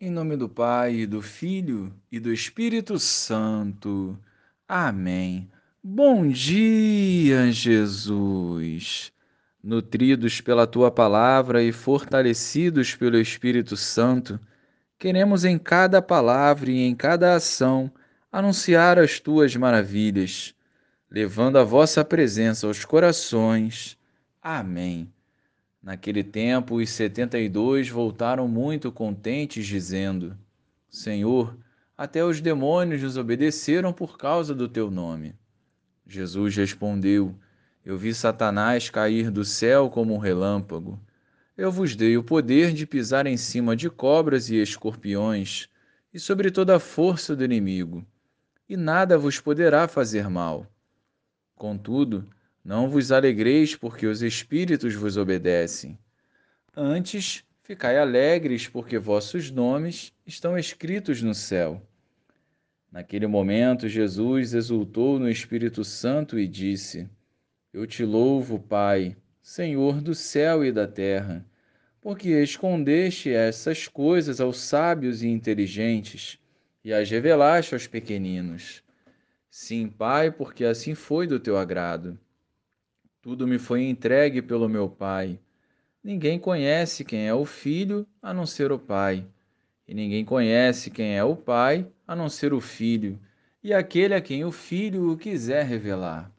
Em nome do Pai, do Filho e do Espírito Santo. Amém. Bom dia, Jesus. Nutridos pela tua palavra e fortalecidos pelo Espírito Santo, queremos em cada palavra e em cada ação anunciar as tuas maravilhas, levando a vossa presença aos corações. Amém. Naquele tempo, os setenta e dois voltaram muito contentes, dizendo: Senhor, até os demônios nos obedeceram por causa do teu nome. Jesus respondeu: Eu vi Satanás cair do céu como um relâmpago. Eu vos dei o poder de pisar em cima de cobras e escorpiões e sobre toda a força do inimigo, e nada vos poderá fazer mal. Contudo, não vos alegreis porque os espíritos vos obedecem. Antes, ficai alegres porque vossos nomes estão escritos no céu. Naquele momento, Jesus exultou no Espírito Santo e disse: Eu te louvo, Pai, Senhor do céu e da terra, porque escondeste essas coisas aos sábios e inteligentes e as revelaste aos pequeninos. Sim, Pai, porque assim foi do teu agrado. Tudo me foi entregue pelo meu Pai. Ninguém conhece quem é o Filho a não ser o Pai. E ninguém conhece quem é o Pai a não ser o Filho, e aquele a quem o Filho o quiser revelar.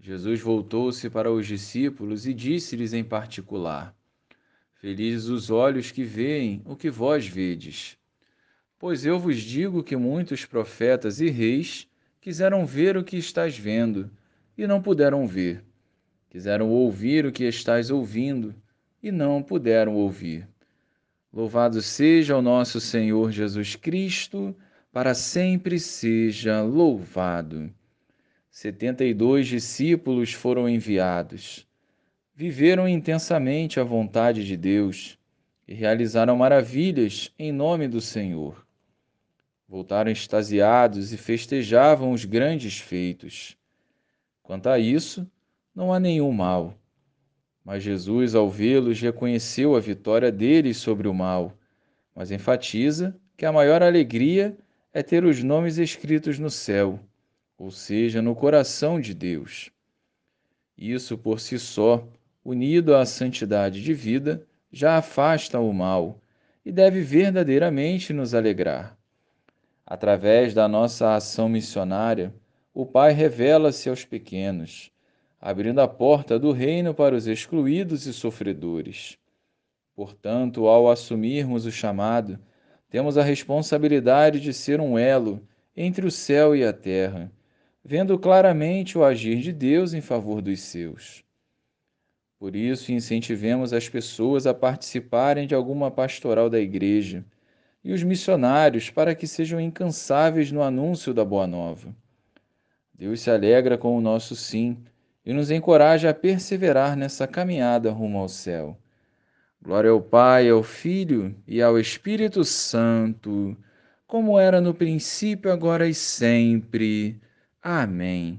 Jesus voltou-se para os discípulos e disse-lhes em particular: Felizes os olhos que veem o que vós vedes. Pois eu vos digo que muitos profetas e reis quiseram ver o que estás vendo e não puderam ver Quiseram ouvir o que estás ouvindo e não puderam ouvir. Louvado seja o nosso Senhor Jesus Cristo, para sempre seja louvado. Setenta e dois discípulos foram enviados. Viveram intensamente a vontade de Deus e realizaram maravilhas em nome do Senhor. Voltaram extasiados e festejavam os grandes feitos. Quanto a isso, não há nenhum mal. Mas Jesus, ao vê-los, reconheceu a vitória deles sobre o mal, mas enfatiza que a maior alegria é ter os nomes escritos no céu, ou seja, no coração de Deus. Isso por si só, unido à santidade de vida, já afasta o mal e deve verdadeiramente nos alegrar. Através da nossa ação missionária, o Pai revela-se aos pequenos abrindo a porta do reino para os excluídos e sofredores. Portanto, ao assumirmos o chamado, temos a responsabilidade de ser um elo entre o céu e a terra, vendo claramente o agir de Deus em favor dos seus. Por isso, incentivemos as pessoas a participarem de alguma pastoral da igreja e os missionários para que sejam incansáveis no anúncio da Boa Nova. Deus se alegra com o nosso sim e nos encoraja a perseverar nessa caminhada rumo ao céu. Glória ao Pai, ao Filho e ao Espírito Santo, como era no princípio, agora e sempre. Amém.